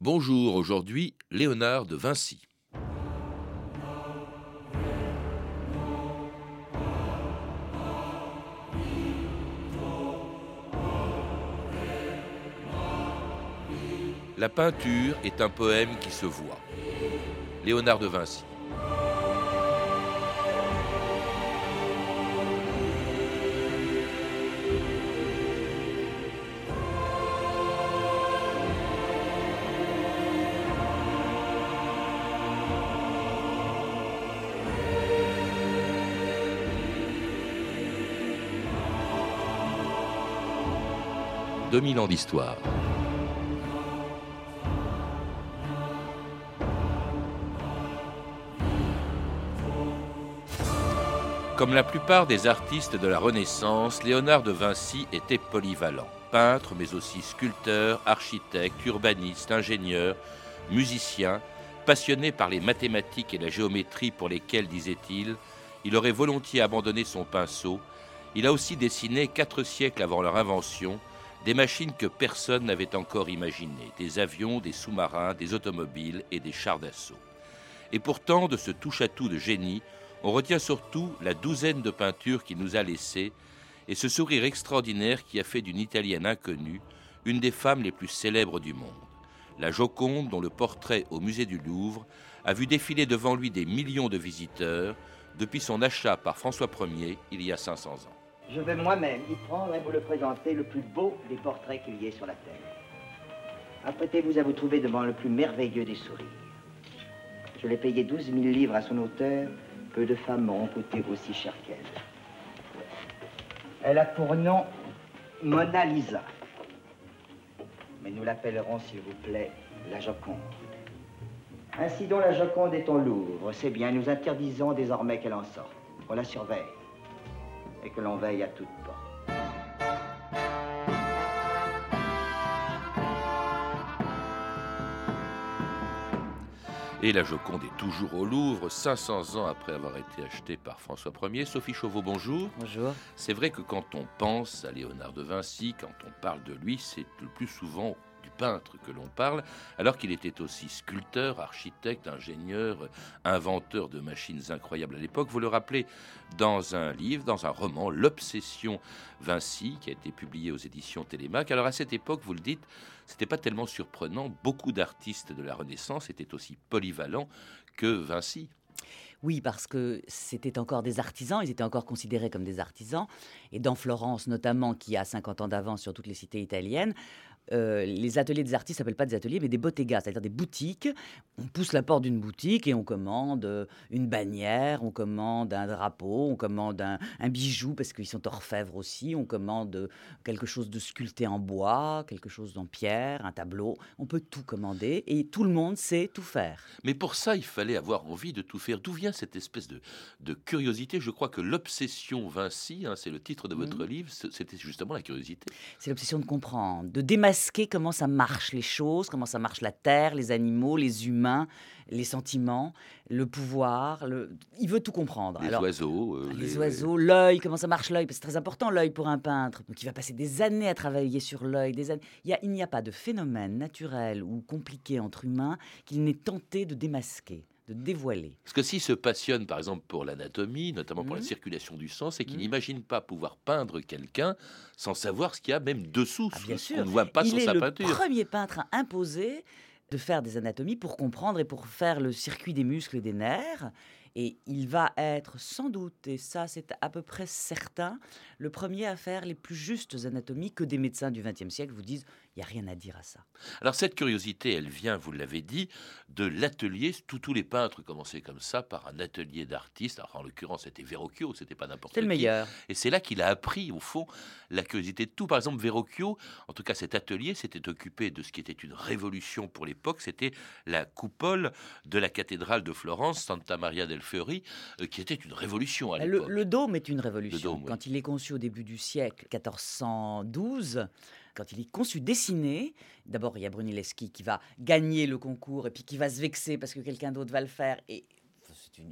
Bonjour, aujourd'hui Léonard de Vinci. La peinture est un poème qui se voit. Léonard de Vinci. 2000 ans d'histoire. Comme la plupart des artistes de la Renaissance, Léonard de Vinci était polyvalent. Peintre, mais aussi sculpteur, architecte, urbaniste, ingénieur, musicien, passionné par les mathématiques et la géométrie pour lesquelles, disait-il, il aurait volontiers abandonné son pinceau, il a aussi dessiné quatre siècles avant leur invention des machines que personne n'avait encore imaginées, des avions, des sous-marins, des automobiles et des chars d'assaut. Et pourtant, de ce touche-à-tout de génie, on retient surtout la douzaine de peintures qu'il nous a laissées et ce sourire extraordinaire qui a fait d'une Italienne inconnue une des femmes les plus célèbres du monde. La Joconde, dont le portrait au musée du Louvre a vu défiler devant lui des millions de visiteurs depuis son achat par François Ier il y a 500 ans. Je vais moi-même y prendre et vous le présenter le plus beau des portraits qu'il y ait sur la terre. Apprêtez-vous à vous trouver devant le plus merveilleux des sourires. Je l'ai payé 12 000 livres à son auteur. Peu de femmes m'auront coûté aussi cher qu'elle. Elle a pour nom Mona Lisa. Mais nous l'appellerons, s'il vous plaît, la Joconde. Ainsi donc la Joconde est au Louvre. C'est bien, nous interdisons désormais qu'elle en sorte. On la surveille et que l'on veille à toute porte. Et la Joconde est toujours au Louvre, 500 ans après avoir été achetée par François Ier. Sophie Chauveau, bonjour. Bonjour. C'est vrai que quand on pense à Léonard de Vinci, quand on parle de lui, c'est le plus souvent peintre que l'on parle, alors qu'il était aussi sculpteur, architecte, ingénieur, inventeur de machines incroyables à l'époque. Vous le rappelez dans un livre, dans un roman, L'Obsession Vinci, qui a été publié aux éditions Télémac. Alors à cette époque, vous le dites, c'était pas tellement surprenant. Beaucoup d'artistes de la Renaissance étaient aussi polyvalents que Vinci. Oui, parce que c'était encore des artisans, ils étaient encore considérés comme des artisans. Et dans Florence, notamment, qui a 50 ans d'avance sur toutes les cités italiennes, euh, les ateliers des artistes s'appellent pas des ateliers, mais des bottegas, c'est-à-dire des boutiques. On pousse la porte d'une boutique et on commande euh, une bannière, on commande un drapeau, on commande un, bijou parce qu'ils sont orfèvres aussi, on commande euh, quelque chose de sculpté en bois, quelque chose en pierre, un tableau. On peut tout commander et tout le monde sait tout faire. Mais pour ça, il fallait avoir envie de tout faire. D'où vient cette espèce de, curiosité? Je crois que l'obsession Vinci, hein, c'est le titre de votre mmh. livre, c'était justement la curiosité. C'est l'obsession de comprendre, de démasquer comment ça marche les choses, comment ça marche la terre, les animaux, les humains, les sentiments, le pouvoir. Le... Il veut tout comprendre. Les oiseaux. Euh, les, oiseaux, l'œil, comment ça marche l'œil, c'est très important l'œil pour un peintre. Donc il va passer des années à travailler sur l'œil. Des années... il n'y a pas de phénomène naturel ou compliqué entre humains qu'il n'ait tenté de démasquer de dévoiler. Parce que s'il se passionne, par exemple, pour l'anatomie, notamment pour la mmh. circulation du sang, c'est qu'il mmh. n'imagine pas pouvoir peindre quelqu'un sans savoir ce qu'il y a même dessous, ah, ce qu'on ne voit pas sur sa peinture. Il est le premier peintre à imposer de faire des anatomies pour comprendre et pour faire le circuit des muscles et des nerfs. Et il va être sans doute, et ça c'est à peu près certain, le premier à faire les plus justes anatomies que des médecins du XXe siècle vous disent il n'y a rien à dire à ça. Alors cette curiosité, elle vient, vous l'avez dit, de l'atelier. Tous, les peintres commençaient comme ça, par un atelier d'artistes. Alors en l'occurrence, c'était Verrocchio, c'était pas n'importe qui. C'est le meilleur. Et c'est là qu'il a appris, au fond, la curiosité de tout. Par exemple, Verrocchio, en tout cas cet atelier, s'était occupé de ce qui était une révolution pour l'époque. C'était la coupole de la cathédrale de Florence, Santa Maria del Fiori, euh, qui était une révolution à l'époque. Le, dôme est une révolution. Quand il est conçu au début du siècle 1412, quand il est conçu, dessiné, d'abord il y a Brunelleschi qui va gagner le concours et puis qui va se vexer parce que quelqu'un d'autre va le faire et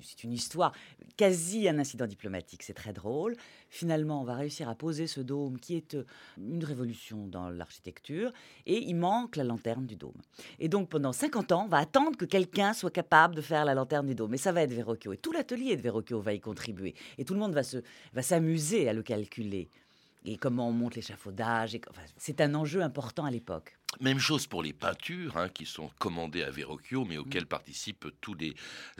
c'est une, histoire, quasi un incident diplomatique, c'est très drôle. Finalement, on va réussir à poser ce dôme qui est euh, une révolution dans l'architecture, et il manque la lanterne du dôme. Et donc pendant 50 ans, on va attendre que quelqu'un soit capable de faire la lanterne du dôme. Et ça va être Verrocchio. Et tout l'atelier de Verrocchio va y contribuer. Et tout le monde va s'amuser à le calculer et comment on monte l'échafaudage. c'est un enjeu important à l'époque. Même chose pour les peintures hein, qui sont commandées à Verrocchio, mais auxquelles mm. participent tous les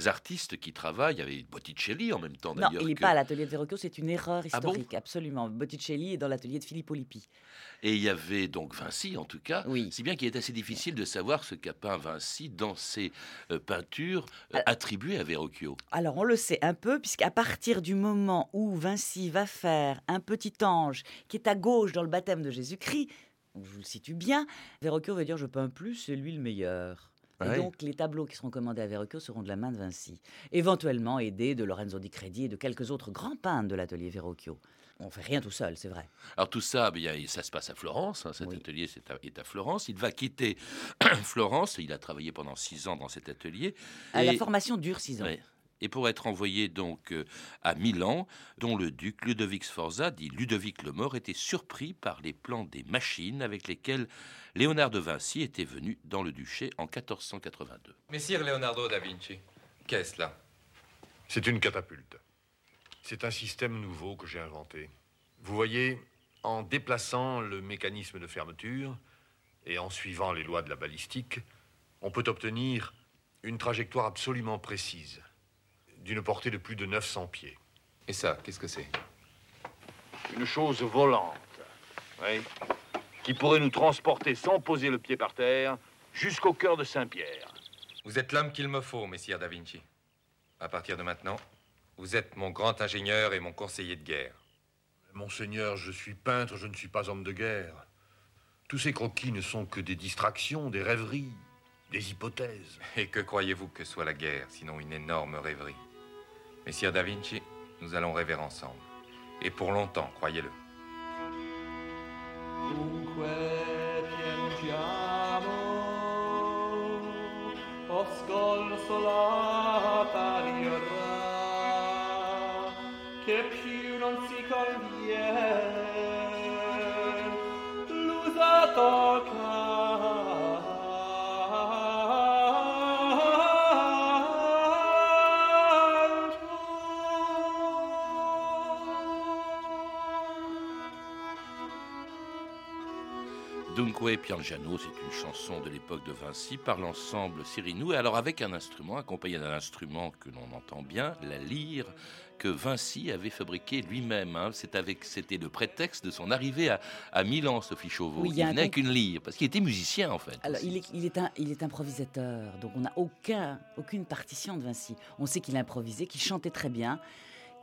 artistes qui travaillent. Il y avait Botticelli en même temps d'ailleurs. Non, il n'est pas à l'atelier de Verrocchio, c'est une erreur ah historique, absolument. Botticelli est dans l'atelier de Filippo Lippi. Et il y avait donc Vinci en tout cas, oui. si bien qu'il est assez difficile de savoir ce qu'a peint Vinci dans ses euh, peintures euh, attribuées à Verrocchio. Alors on le sait un peu, puisqu'à partir du moment où Vinci va faire un petit ange qui est à gauche dans le baptême de Jésus-Christ, je vous le situe bien, Verrocchio veut dire je peins plus, c'est lui le meilleur. Et donc, les tableaux qui seront commandés à Verrocchio seront de la main de Vinci, éventuellement aidés de Lorenzo di Credi et de quelques autres grands peintres de l'atelier Verrocchio. On fait rien tout seul, c'est vrai. Alors tout ça, bien, ça se passe à Florence. Hein, cet atelier est à, Florence. Il va quitter Florence. Il a travaillé pendant six ans dans cet atelier. la formation dure six ans et pour être envoyé donc euh, à Milan, dont le duc Ludovic Sforza, dit Ludovic le Mort, était surpris par les plans des machines avec lesquelles Léonard de Vinci était venu dans le duché en 1482. Messire Leonardo da Vinci, qu'est-ce là? C'est une catapulte. C'est un système nouveau que j'ai inventé. Vous voyez, en déplaçant le mécanisme de fermeture et en suivant les lois de la balistique, on peut obtenir une trajectoire absolument précise d'une portée de plus de 900 pieds. Et ça, qu'est-ce que c'est? Une chose volante, oui, qui pourrait nous transporter sans poser le pied par terre jusqu'au cœur de Saint-Pierre. Vous êtes l'homme qu'il me faut, messire Da Vinci. À partir de maintenant, vous êtes mon grand ingénieur et mon conseiller de guerre. Monseigneur, je suis peintre, je ne suis pas homme de guerre. Tous ces croquis ne sont que des distractions, des rêveries, des hypothèses. Et que croyez-vous que soit la guerre, sinon une énorme rêverie? Messire Da Vinci, nous allons rêver ensemble. Et pour longtemps, croyez-le. Dunque Piangiano, c'est une chanson de l'époque de Vinci par l'ensemble Sirinou, et alors avec un instrument, accompagné d'un instrument que l'on entend bien, la lyre, que Vinci avait fabriqué lui-même. Hein. C'était le prétexte de son arrivée à, Milan, Sophie Chauveau. il, venait avec une lyre, parce qu'il était musicien en fait. Alors, il est, il, est un, il est improvisateur, donc on n'a aucun, aucune partition de Vinci. On sait qu'il improvisait, qu'il chantait très bien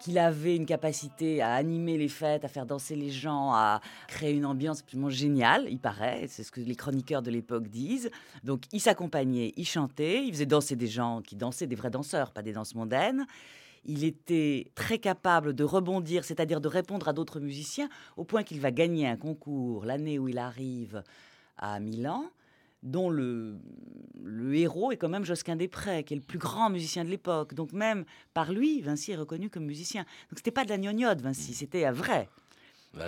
qu'il avait une capacité à animer les fêtes, à faire danser les gens, à créer une ambiance absolument géniale, il paraît, c'est ce que les chroniqueurs de l'époque disent. Donc il s'accompagnait, il chantait, il faisait danser des gens qui dansaient, des vrais danseurs, pas des danses mondaines. Il était très capable de rebondir, c'est-à-dire de répondre à d'autres musiciens, au point qu'il va gagner un concours l'année où il arrive à Milan dont le, le héros est quand même Josquin Després, qui est le plus grand musicien de l'époque. Donc même par lui, Vinci est reconnu comme musicien. Donc c'était pas de la gnognotte, Vinci, c'était vrai.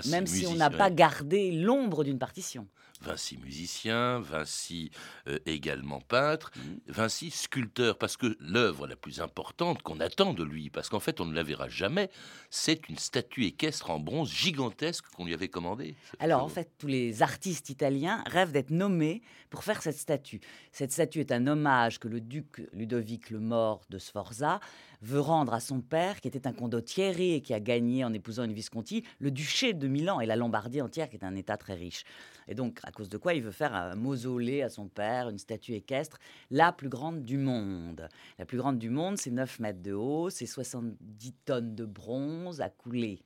Même si on n'a pas gardé l'ombre d'une partition. Vinci musicien, Vinci euh, également peintre, mm. Vinci sculpteur, parce que l'œuvre la plus importante qu'on attend de lui, parce qu'en fait on ne la verra jamais, c'est une statue équestre en bronze gigantesque qu'on lui avait commandée. Alors en fait, tous les artistes italiens rêvent d'être nommés pour faire cette statue. Cette statue est un hommage que le duc Ludovic le Mort de Sforza veut rendre à son père, qui était un condottieri et qui a gagné en épousant une Visconti, le duché de Milan et la Lombardie entière, qui est un État très riche. Et donc, à cause de quoi il veut faire un mausolée à son père, une statue équestre, la plus grande du monde. La plus grande du monde, c'est 9 mètres de haut, c'est 70 tonnes de bronze à couler.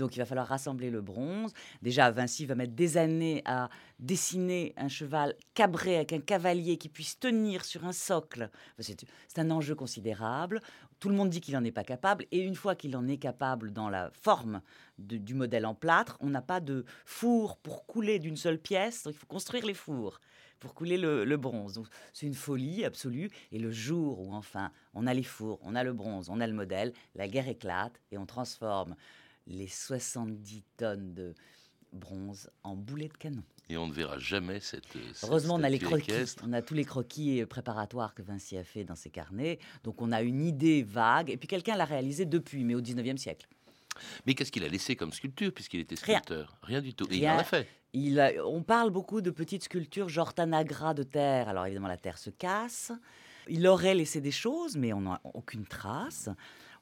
Donc il va falloir rassembler le bronze. Déjà, Vinci va mettre des années à dessiner un cheval cabré avec un cavalier qui puisse tenir sur un socle. C'est un enjeu considérable. Tout le monde dit qu'il n'en est pas capable. Et une fois qu'il en est capable dans la forme du modèle en plâtre, on n'a pas de four pour couler d'une seule pièce. Donc il faut construire les fours pour couler le, bronze. C'est une folie absolue. Et le jour où enfin on a les fours, on a le bronze, on a le modèle, la guerre éclate et on transforme les 70 tonnes de bronze en boulets de canon. Et on ne verra jamais cette. Heureusement, on a les croquis. On a tous les croquis préparatoires que Vinci a fait dans ses carnets. Donc on a une idée vague. Et puis quelqu'un l'a réalisé depuis, mais au 19e siècle. Mais qu'est-ce qu'il a laissé comme sculpture puisqu'il était sculpteur? Rien. du tout. Et il en a fait. Il on parle beaucoup de petites sculptures, genre Tanagra de terre. Alors évidemment, la terre se casse. Il aurait laissé des choses, mais on n'a aucune trace.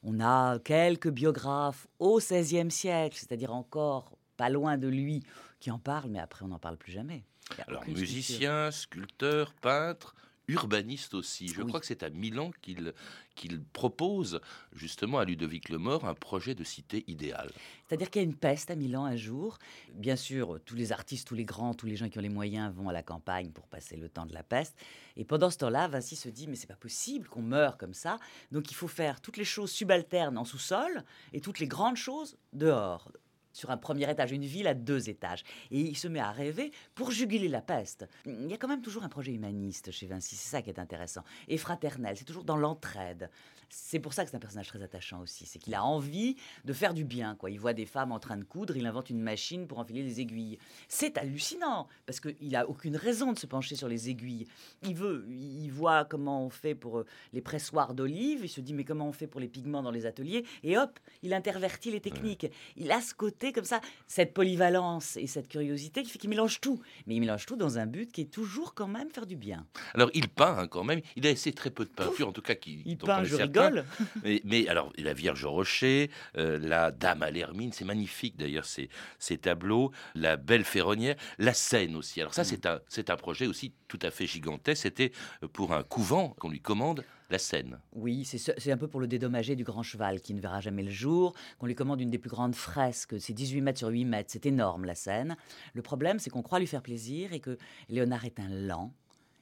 On a quelques biographes au XVIe siècle, c'est-à-dire encore pas loin de lui, qui en parlent, mais après on n'en parle plus jamais. Alors musicien, sculpteur, peintre, urbaniste aussi. Je crois que c'est à Milan qu'il qu'il propose justement à Ludovic le Mort un projet de cité idéale. C'est-à-dire qu'il y a une peste à Milan un jour. Bien sûr, tous les artistes, tous les grands, tous les gens qui ont les moyens vont à la campagne pour passer le temps de la peste. Et pendant ce temps-là, Vinci se dit mais c'est pas possible qu'on meure comme ça. Donc il faut faire toutes les choses subalternes en sous-sol et toutes les grandes choses dehors sur un premier étage, une ville à deux étages. Et il se met à rêver pour juguler la peste. Il y a quand même toujours un projet humaniste chez Vinci, c'est ça qui est intéressant. Et fraternel, c'est toujours dans l'entraide. C'est pour ça que c'est un personnage très attachant aussi. C'est qu'il a envie de faire du bien. Quoi. Il voit des femmes en train de coudre, il invente une machine pour enfiler les aiguilles. C'est hallucinant parce qu'il n'a aucune raison de se pencher sur les aiguilles. Il veut, il voit comment on fait pour euh, les pressoirs d'olive. Il se dit mais comment on fait pour les pigments dans les ateliers? Et hop, il intervertit les techniques. Il a ce côté comme ça, cette polyvalence et cette curiosité qui fait qu'il mélange tout. Mais il mélange tout dans un but qui est toujours quand même faire du bien. Alors il peint hein, quand même. Il a essayé très peu de peinture, en tout cas qui. Il peint, je rigole. Mais, alors la Vierge au rocher, euh, la Dame à l'hermine, c'est magnifique d'ailleurs ces, ces tableaux, la Belle ferronnière, la Seine aussi. Alors ça mm. c'est un un projet aussi tout à fait gigantesque. C'était pour un couvent qu'on lui commande la scène. Oui, c'est un peu pour le dédommager du grand cheval qui ne verra jamais le jour, qu'on lui commande une des plus grandes fresques, c'est 18 mètres sur 8 mètres, c'est énorme la scène. Le problème, c'est qu'on croit lui faire plaisir et que Léonard est un lent.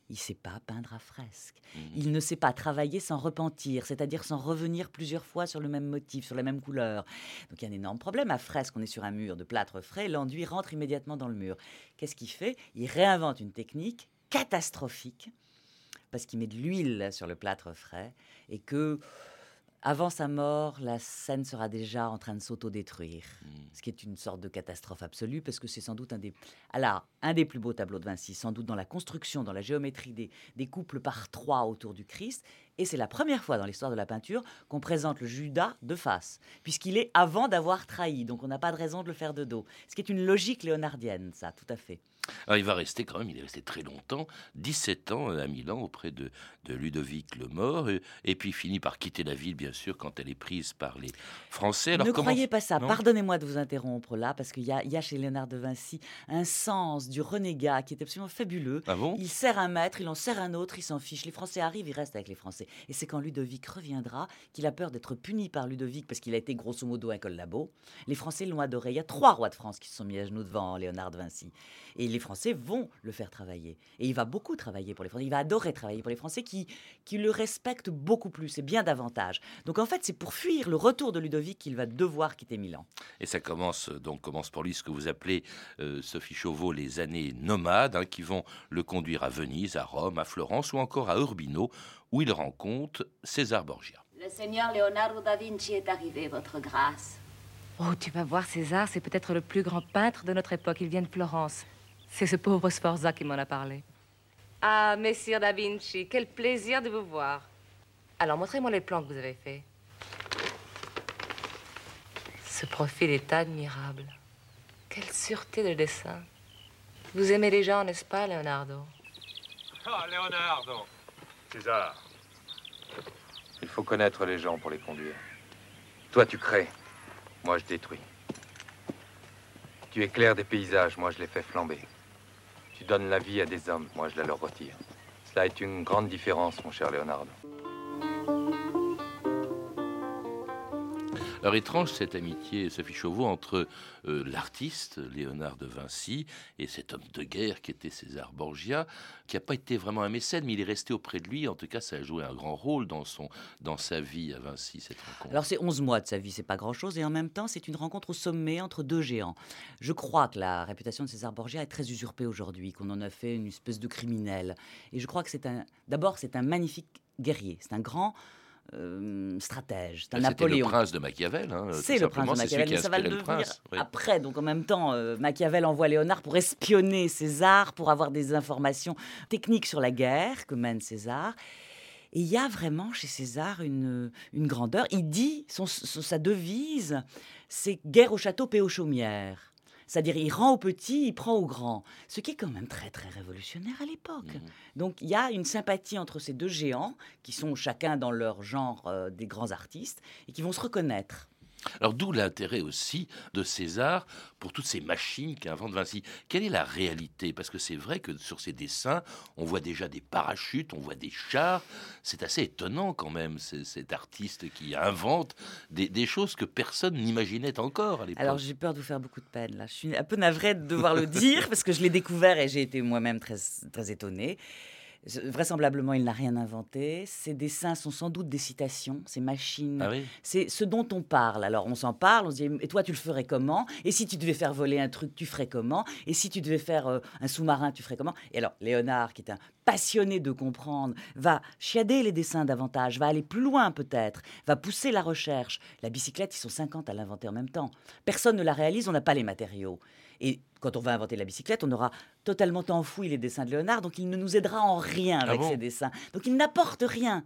Il ne sait pas peindre à fresque. Mhm. Il ne sait pas travailler sans repentir, c'est-à-dire sans revenir plusieurs fois sur le même motif, sur la même couleur. Donc il y a un énorme problème. À fresque, on est sur un mur de plâtre frais, l'enduit rentre immédiatement dans le mur. Qu'est-ce qu'il fait? Il réinvente une technique catastrophique parce qu'il met de l'huile sur le plâtre frais et que avant sa mort, la scène sera déjà en train de s'autodétruire, mmh. ce qui est une sorte de catastrophe absolue, parce que c'est sans doute un des, alors, un des plus beaux tableaux de Vinci, sans doute dans la construction, dans la géométrie des, des couples par trois autour du Christ, et c'est la première fois dans l'histoire de la peinture qu'on présente le Judas de face, puisqu'il est avant d'avoir trahi, donc on n'a pas de raison de le faire de dos, ce qui est une logique léonardienne, ça, tout à fait. Alors, il va rester quand même, il est resté très longtemps, 17 ans à Milan auprès de, de Ludovic le Mort, et, puis finit par quitter la ville, bien sûr, quand elle est prise par les Français. Alors, ne croyez pas ça, pardonnez-moi de vous interrompre là, parce qu'il y a, y a, chez Léonard de Vinci un sens du renégat qui est absolument fabuleux. Ah bon? Il sert un maître, il en sert un autre, il s'en fiche. Les Français arrivent, il reste avec les Français. Et c'est quand Ludovic reviendra qu'il a peur d'être puni par Ludovic parce qu'il a été grosso modo un collabo. Les Français l'ont adoré. Il y a trois rois de France qui se sont mis à genoux devant Léonard de Vinci. Et les Français vont le faire travailler. Et il va beaucoup travailler pour les Français. Il va adorer travailler pour les Français qui, qui le respectent beaucoup plus et bien davantage. Donc en fait, c'est pour fuir le retour de Ludovic qu'il va devoir quitter Milan. Et ça commence donc commence pour lui ce que vous appelez euh, Sophie Chauveau les années nomades hein, qui vont le conduire à Venise, à Rome, à Florence ou encore à Urbino où il rencontre César Borgia. Le seigneur Leonardo da Vinci est arrivé, votre grâce. Oh, tu vas voir, César, c'est peut-être le plus grand peintre de notre époque. Il vient de Florence. C'est ce pauvre Sforza qui m'en a parlé. Ah, messire Da Vinci, quel plaisir de vous voir. Alors, montrez-moi les plans que vous avez faits. Ce profil est admirable. Quelle sûreté de dessin. Vous aimez les gens, n'est-ce pas, Leonardo? Ah, Leonardo César. Il faut connaître les gens pour les conduire. Toi, tu crées. Moi, je détruis. Tu éclaires des paysages, moi, je les fais flamber. Tu donnes la vie à des hommes, moi, je la leur retire. Cela est une grande différence, mon cher Leonardo. Alors étrange cette amitié, Sophie Chauveau, entre euh, l'artiste Léonard de Vinci et cet homme de guerre qui était César Borgia, qui n'a pas été vraiment un mécène, mais il est resté auprès de lui. En tout cas, ça a joué un grand rôle dans, son, dans sa vie à Vinci, cette rencontre. Alors c'est 11 mois de sa vie, c'est pas grand-chose, et en même temps, c'est une rencontre au sommet entre deux géants. Je crois que la réputation de César Borgia est très usurpée aujourd'hui, qu'on en a fait une espèce de criminel. Et je crois que c'est un... D'abord, c'est un magnifique guerrier, c'est un grand euh, stratège. C'est un C'était le prince de Machiavel. hein, C'est le prince de c'est Machiavel, mais ça va le devenir prince. oui. après. Donc en même temps, euh, Machiavel envoie Léonard pour espionner César, pour avoir des informations techniques sur la guerre que mène César. Et il y a vraiment chez César une, une grandeur. Il dit, son, son- sa devise, c'est guerre au château, paix aux chaumières. C'est-à-dire, il rend au petit, il prend au grand. Ce qui est quand même très, très révolutionnaire à l'époque. Mhm. Donc, il y a une sympathie entre ces deux géants, qui sont chacun dans leur genre euh, des grands artistes, et qui vont se reconnaître. Alors d'où l'intérêt aussi de César pour toutes ces machines qu'invente Vinci. Quelle est la réalité? Parce que c'est vrai que sur ces dessins, on voit déjà des parachutes, on voit des chars. C'est assez étonnant quand même, cet artiste qui invente des, des choses que personne n'imaginait encore à l'époque. Alors j'ai peur de vous faire beaucoup de peine là. Je suis un peu navrée de devoir le dire parce que je l'ai découvert et j'ai été moi-même très, très étonnée. Vraisemblablement, il n'a rien inventé. Ces dessins sont sans doute des citations, ces machines. Ah oui C'est ce dont on parle. Alors on s'en parle, on se dit et toi tu le ferais comment? Et si tu devais faire voler un truc, tu ferais comment? Et si tu devais faire euh, un sous-marin, tu ferais comment? Et alors Léonard, qui est un passionné de comprendre, va chiader les dessins davantage, va aller plus loin peut-être, va pousser la recherche. La bicyclette, ils sont 50 à l'inventer en même temps. Personne ne la réalise, on n'a pas les matériaux. Et quand on va inventer la bicyclette, on aura totalement enfoui les dessins de Léonard, donc il ne nous aidera en rien Ah avec bon ses dessins. Donc il n'apporte rien.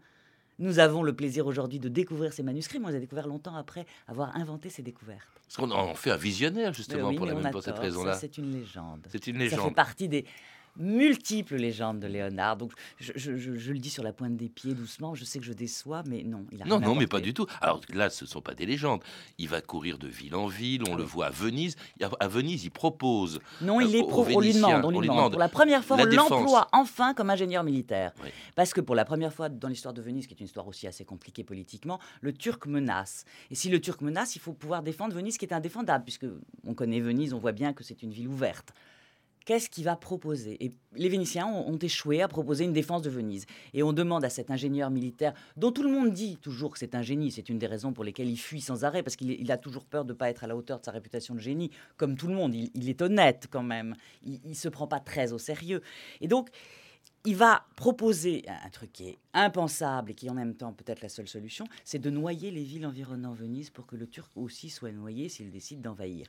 Nous avons le plaisir aujourd'hui de découvrir ces manuscrits, mais on les a découverts longtemps après avoir inventé ces découvertes. Parce qu'on en fait un visionnaire justement oui, pour, la même, pour cette raison-là. C'est une légende. C'est une Ça fait légende. partie des multiples légendes de Léonard. Donc je, je- je- je le dis sur la pointe des pieds doucement, je sais que je déçois, mais non, il a Non, rien non, mais pas du tout. Alors là, ce ne sont pas des légendes. Il va courir de ville en ville, on le voit à Venise. À Venise, il propose. Non, il euh, est pro- on lui demande, on lui demande. Pour la première fois, la on l'emploie enfin comme ingénieur militaire. Oui. Parce que pour la première fois dans l'histoire de Venise, qui est une histoire aussi assez compliquée politiquement, le Turc menace. Et si le Turc menace, il faut pouvoir défendre Venise, qui est indéfendable, puisque on connaît Venise, on voit bien que c'est une ville ouverte. Qu'est-ce qu'il va proposer? Et les Vénitiens ont, échoué à proposer une défense de Venise. Et on demande à cet ingénieur militaire, dont tout le monde dit toujours que c'est un génie, c'est une des raisons pour lesquelles il fuit sans arrêt, parce qu'il a toujours peur de ne pas être à la hauteur de sa réputation de génie, comme tout le monde. Il, est honnête quand même. Il ne se prend pas très au sérieux. Et donc, il va proposer un truc qui est impensable et qui en même temps peut-être la seule solution, c'est de noyer les villes environnant Venise pour que le Turc aussi soit noyé s'il décide d'envahir.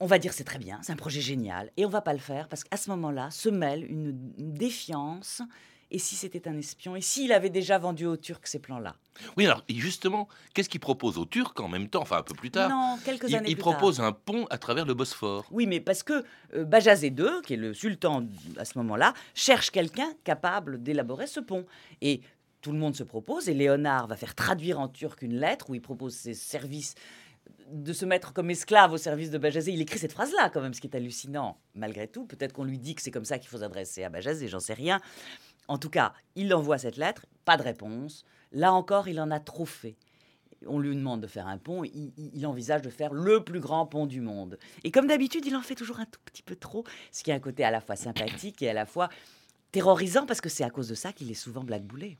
On va dire c'est très bien, c'est un projet génial, et on va pas le faire parce qu'à ce moment-là se mêle une, une défiance. Et si c'était un espion Et s'il avait déjà vendu aux Turcs ces plans-là Oui, alors justement, qu'est-ce qu'il propose aux Turcs en même temps, enfin un peu plus tard? Non, quelques Il, années il plus tard. propose un pont à travers le Bosphore. Oui, mais parce que euh, Bajazet II, qui est le sultan à ce moment-là, cherche quelqu'un capable d'élaborer ce pont. Et tout le monde se propose, et Léonard va faire traduire en turc une lettre où il propose ses services de se mettre comme esclave au service de Bajazet. Il écrit cette phrase-là, quand même, ce qui est hallucinant, malgré tout. Peut-être qu'on lui dit que c'est comme ça qu'il faut s'adresser à Bajazet, j'en sais rien. En tout cas, il envoie cette lettre, pas de réponse. Là encore, il en a trop fait. On lui demande de faire un pont, il, il- envisage de faire le plus grand pont du monde. Et comme d'habitude, il en fait toujours un tout petit peu trop, ce qui a un côté à la fois sympathique et à la fois terrorisant, parce que c'est à cause de ça qu'il est souvent blackboulé.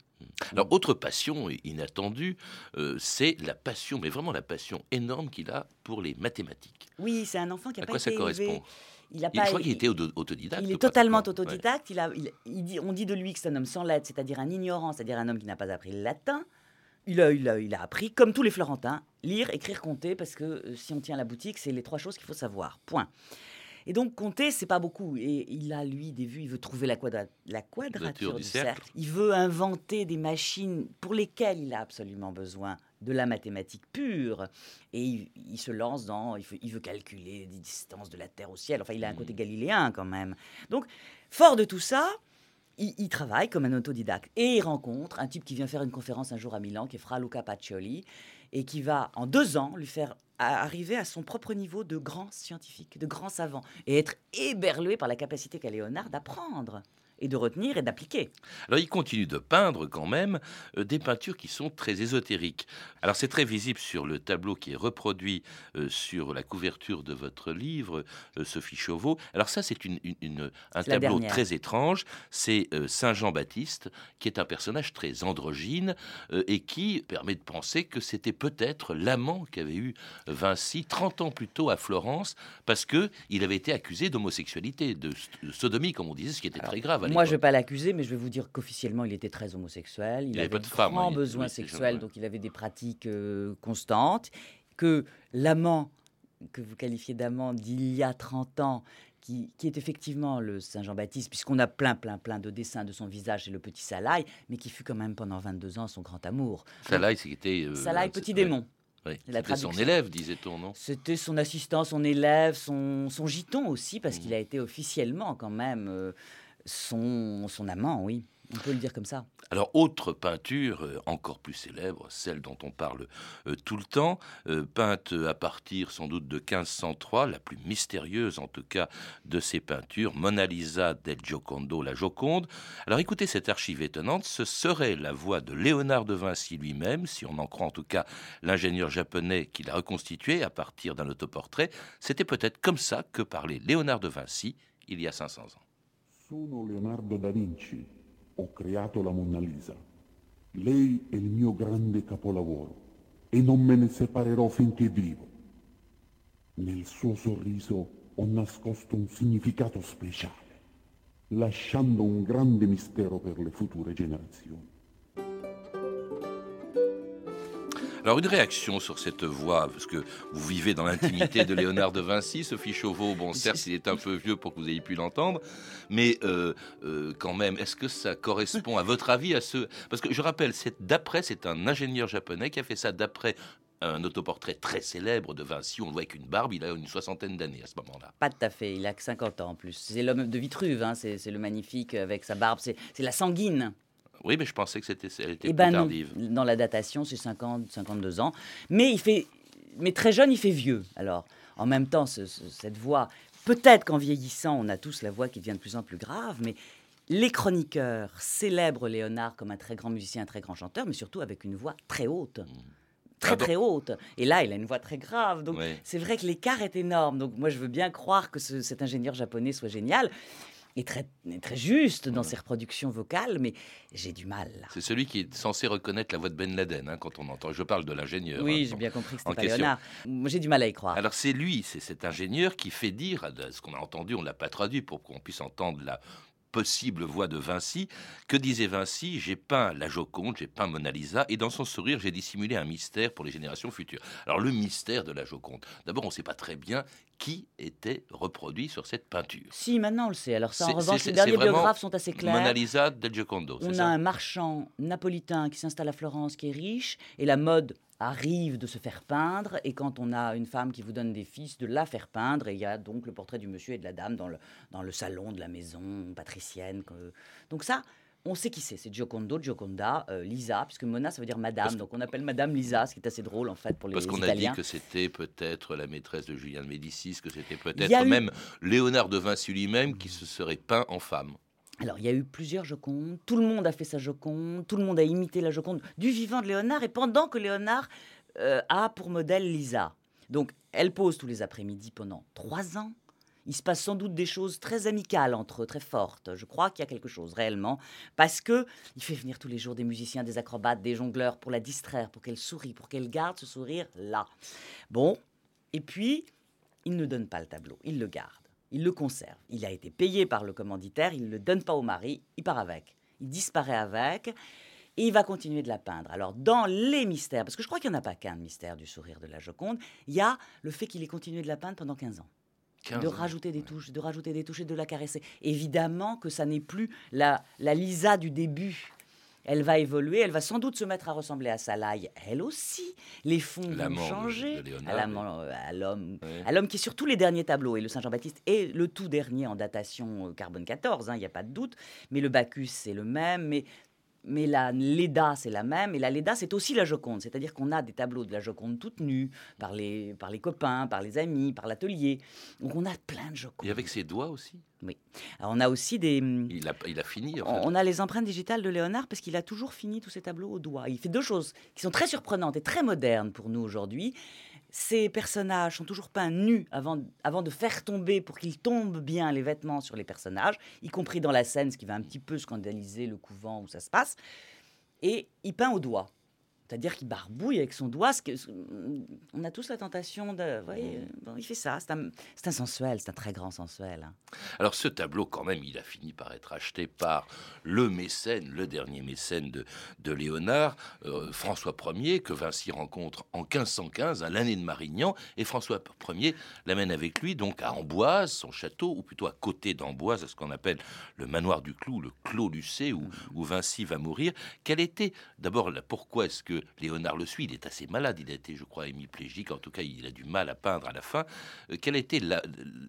Alors, autre passion inattendue, euh, c'est la passion, mais vraiment la passion énorme qu'il a pour les mathématiques. Oui, c'est un enfant qui a À pas quoi ça été élevé. correspond? Il a Il- pas, Je crois qu'il il- était auto- autodidacte. Il est totalement. Ouais. autodidacte. Il a, il- il dit, on dit de lui que c'est un homme sans lettres, c'est-à-dire un ignorant, c'est-à-dire un homme qui n'a pas appris le latin. Il a, il, a, il a appris, comme tous les Florentins, lire, écrire, compter, parce que euh, si on tient la boutique, c'est les trois choses qu'il faut savoir. Point. Et donc, compter, c'est pas beaucoup. Et il a, lui, des vues, il veut trouver la, quadra- la quadrature du du cercle. cercle. Il veut inventer des machines pour lesquelles il a absolument besoin de la mathématique pure. Et il, il se lance dans. Il veut, il veut calculer les distances de la Terre au ciel. Enfin, il a un côté galiléen quand même. Donc, fort de tout ça, il, il travaille comme un autodidacte. Et il rencontre un type qui vient faire une conférence un jour à Milan, qui est Fra Luca Pacioli, et qui va, en deux ans, lui faire a- arriver à son propre niveau de grand scientifique, de grand savant, et être éberlué par la capacité qu'a Léonard d'apprendre. Et de retenir et d'appliquer. Alors il continue de peindre quand même euh, des peintures qui sont très ésotériques. Alors c'est très visible sur le tableau qui est reproduit euh, sur la couverture de votre livre, euh, Sophie Chauveau. Alors ça c'est une, une- un tableau dernière. très étrange. C'est Saint Jean-Baptiste qui est un personnage très androgyne et qui permet de penser que c'était peut-être l'amant qu'avait eu Vinci 30 ans plus tôt à Florence parce que il avait été accusé d'homosexualité, de, de sodomie comme on disait, ce qui était très grave. À Moi, je ne vais pas l'accuser, mais je vais vous dire qu'officiellement, il était très homosexuel. Il, avait avait pas de femme, grands hein, il- oui, genre, ouais. donc il avait des pratiques euh, constantes. Que l'amant, que vous qualifiez d'amant d'il y a 30 ans, qui, qui est effectivement le Saint Jean-Baptiste, puisqu'on a plein, plein, plein de dessins de son visage et le petit Salaï, mais qui fut quand même pendant 22 ans son grand amour. Salaï, c'était. euh, Salaï, petit démon. La C'était son élève, disait-on, non? C'était son assistant, son élève, son, son giton aussi, parce Mhm. qu'il a été officiellement quand même euh, son, amant, oui. On peut le dire comme ça. Alors, autre peinture euh, encore plus célèbre, celle dont on parle euh, tout le temps, euh, peinte à partir sans doute de 1503, la plus mystérieuse en tout cas de ces peintures, Mona Lisa del Giocondo, la Joconde. Alors écoutez cette archive étonnante, ce serait la voix de Léonard de Vinci lui-même, si on en croit en tout cas l'ingénieur japonais qui l'a reconstitué à partir d'un autoportrait. C'était peut-être comme ça que parlait Léonard de Vinci il y a 500 ans. Sono Leonardo da Vinci. Ho creato la Monna Lisa. Lei è il mio grande capolavoro e non me ne separerò finché vivo. Nel suo sorriso ho nascosto un significato speciale, lasciando un grande mistero per le future generazioni. Alors une réaction sur cette voix, parce que vous vivez dans l'intimité de Léonard de Vinci, Sophie Chauveau, bon certes il est un peu vieux pour que vous ayez pu l'entendre, mais euh, euh, quand même, est-ce que ça correspond à votre avis à ce... Parce que je rappelle, c'est d'après, c'est un ingénieur japonais qui a fait ça d'après un autoportrait très célèbre de Vinci, on voit avec une barbe, il a une soixantaine d'années à ce moment-là. Pas tout à fait, il a que 50 ans en plus. C'est l'homme de Vitruve, hein, c'est le magnifique avec sa barbe, c'est la sanguine. Oui, mais je pensais que c'était, elle était Eh plus ben non, dans la datation, c'est 50, 52 ans. Mais il fait, mais très jeune, il fait vieux. Alors, en même temps, ce- ce- cette voix, peut-être qu'en vieillissant, on a tous la voix qui devient de plus en plus grave, mais les chroniqueurs célèbrent Léonard comme un très grand musicien, un très grand chanteur, mais surtout avec une voix très haute. Très Ah très haute. Et là, il a une voix très grave. Donc, Ouais. c'est vrai que l'écart est énorme. Donc, moi, je veux bien croire que ce- cet ingénieur japonais soit génial et très, juste dans ses reproductions vocales, mais j'ai du mal. C'est celui qui est censé reconnaître la voix de Ben Laden hein, quand on entend. Je parle de l'ingénieur. Oui, hein, j'ai bien compris que c'était pas question. Léonard. Moi, j'ai du mal à y croire. Alors c'est lui, c'est cet ingénieur qui fait dire, ce qu'on a entendu, on ne l'a pas traduit pour qu'on puisse entendre la possible voix de Vinci, que disait Vinci, j'ai peint la Joconde, j'ai peint Mona Lisa, et dans son sourire, j'ai dissimulé un mystère pour les générations futures. Alors le mystère de la Joconde, d'abord on ne sait pas très bien qui était reproduit sur cette peinture. Si, maintenant on le sait. Alors ça, en revanche, les derniers biographes sont assez clairs. Mona Lisa del Giocondo, On a ça? un marchand napolitain qui s'installe à Florence, qui est riche, et la mode arrive de se faire peindre, et quand on a une femme qui vous donne des fils, de la faire peindre, et il y a donc le portrait du monsieur et de la dame dans le, dans le salon de la maison patricienne. Donc ça, on sait qui c'est, c'est Giocondo, Gioconda, euh, Lisa, puisque Mona ça veut dire madame, donc on appelle madame Lisa, ce qui est assez drôle en fait pour les Parce qu'on a dit que c'était peut-être la maîtresse de Julien de Médicis, que c'était peut-être eu- même Léonard de Vinci lui-même qui se serait peint en femme. Alors, il y a eu plusieurs Jocondes, tout le monde a fait sa Joconde, tout le monde a imité la Joconde du vivant de Léonard, et pendant que Léonard euh, a pour modèle Lisa. Donc, elle pose tous les après-midi pendant trois ans. Il se passe sans doute des choses très amicales entre eux, très fortes. Je crois qu'il y a quelque chose réellement, parce que il fait venir tous les jours des musiciens, des acrobates, des jongleurs pour la distraire, pour qu'elle sourie, pour qu'elle garde ce sourire là. Bon, et puis il ne donne pas le tableau, il le garde, il le conserve. Il a été payé par le commanditaire, il ne le donne pas au mari, il part avec. Il disparaît avec et il va continuer de la peindre. Alors, dans les mystères, parce que je crois qu'il n'y en a pas qu'un mystère du sourire de la Joconde, il y a le fait qu'il ait continué de la peindre pendant 15 ans. 15 de ans. rajouter des touches, de rajouter des touches et de la caresser. Évidemment que ça n'est plus la, la Lisa du début. Elle va évoluer, elle va sans doute se mettre à ressembler à Salaï, elle aussi. Les fonds vont changer. à l'homme Ouais. qui est sur tous les derniers tableaux, et le Saint-Jean-Baptiste est le tout dernier en datation euh, carbone 14, hein, il n'y a pas de doute, mais le Bacchus c'est le même, mais mais la Leda, c'est la même. Et la Leda, c'est aussi la Joconde. C'est-à-dire qu'on a des tableaux de la Joconde toute nue, par les, par les copains, par les amis, par l'atelier. Donc on a plein de Joconde. Et avec ses doigts aussi Oui. Alors on a aussi des. Il a, il a fini. On, on a les empreintes digitales de Léonard parce qu'il a toujours fini tous ses tableaux au doigt. Il fait deux choses qui sont très surprenantes et très modernes pour nous aujourd'hui. Ces personnages sont toujours peints nus avant, avant de faire tomber, pour qu'ils tombent bien les vêtements sur les personnages, y compris dans la scène, ce qui va un petit peu scandaliser le couvent où ça se passe. Et il peint au doigt. C'est-à-dire qu'il barbouille avec son doigt. Ce que, on a tous la tentation de. voyez, bon, il fait ça. C'est un, sensuel, c'est un très grand sensuel. hein. Alors ce tableau, quand même, il a fini par être acheté par le mécène, le dernier mécène de, de Léonard, euh, François Ier, que Vinci rencontre en 1515, à l'année de Marignan, et François Ier l'amène avec lui donc à Amboise, son château, ou plutôt à côté d'Amboise, à ce qu'on appelle le manoir du Clou, le Clos Lucé, où, où Vinci va mourir. Quel était, d'abord, pourquoi est-ce que Léonard le suit Il est assez malade, il a été, je crois, hémiplégique, en tout cas, il a du mal à peindre à la fin. Euh, quel était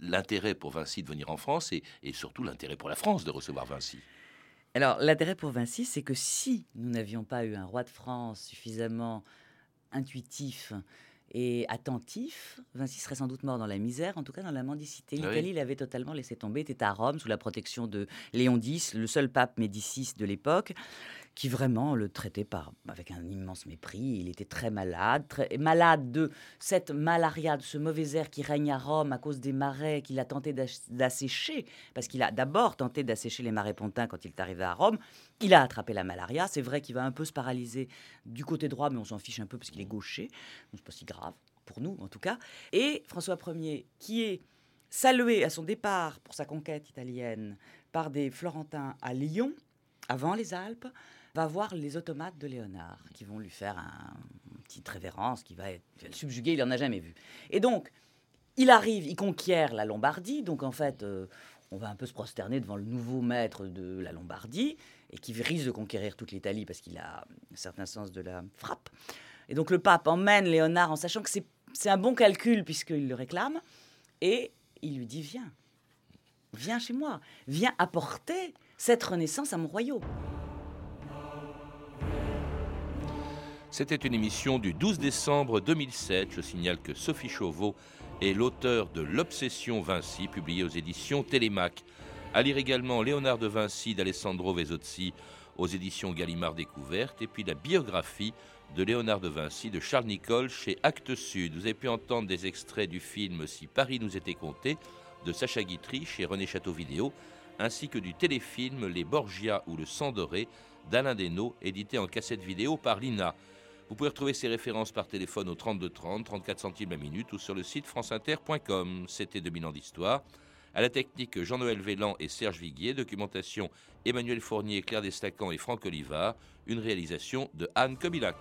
l'intérêt pour Vinci de venir en France et, et surtout l'intérêt pour la France de recevoir Vinci? Alors, l'intérêt pour Vinci, c'est que si nous n'avions pas eu un roi de France suffisamment intuitif et attentif, Vinci serait sans doute mort dans la misère, en tout cas dans la mendicité. Ah oui. L'Italie l'avait totalement laissé tomber, était à Rome sous la protection de Léon X, le seul pape Médicis de l'époque, qui vraiment le traitait par, avec un immense mépris. Il était très malade, malade de cette malaria, de ce mauvais air qui règne à Rome à cause des marais qu'il a tenté d'assécher, parce qu'il a d'abord tenté d'assécher les marais pontins quand il est arrivé à Rome. Il a attrapé la malaria. C'est vrai qu'il va un peu se paralyser du côté droit, mais on s'en fiche un peu parce qu'il est gaucher. C'est pas si grave, pour nous en tout cas. Et François Ier, qui est salué à son départ pour sa conquête italienne par des Florentins à Lyon, avant les Alpes, va voir les automates de Léonard, qui vont lui faire un, une petite révérence, qui va, être, subjuguer, il n'en a jamais vu. Et donc, il arrive, il conquiert la Lombardie, donc en fait, euh, on va un peu se prosterner devant le nouveau maître de la Lombardie, et qui risque de conquérir toute l'Italie parce qu'il a un certain sens de la frappe. Et donc le pape emmène Léonard en sachant que c'est un bon calcul puisqu'il le réclame, et il lui dit, viens, viens chez moi, viens apporter cette renaissance à mon royaume. C'était une émission du 12 décembre 2007. Je signale que Sophie Chauveau est l'auteur de L'Obsession Vinci, publié aux éditions Télémac. À lire également Léonard de Vinci d'Alessandro Vesozzi aux éditions Gallimard Découverte, et puis la biographie de Léonard de Vinci de Charles Nicole chez Actes Sud. Vous avez pu entendre des extraits du film Si Paris nous était compté de Sacha Guitry chez René Château Vidéo, ainsi que du téléfilm Les Borgia ou le sang doré d'Alain Desnaux, édité en cassette vidéo par l'INA. Vous pouvez retrouver ces références par téléphone au 32 30, 34 centimes la minute ou sur le site franceinter.com. C'était 2000 ans d'histoire. À la technique, Jean-Noël Vélan et Serge Viguier. Documentation, Emmanuel Fournier, Claire Destacan et Franck Olivard. Une réalisation de Anne Kobilac.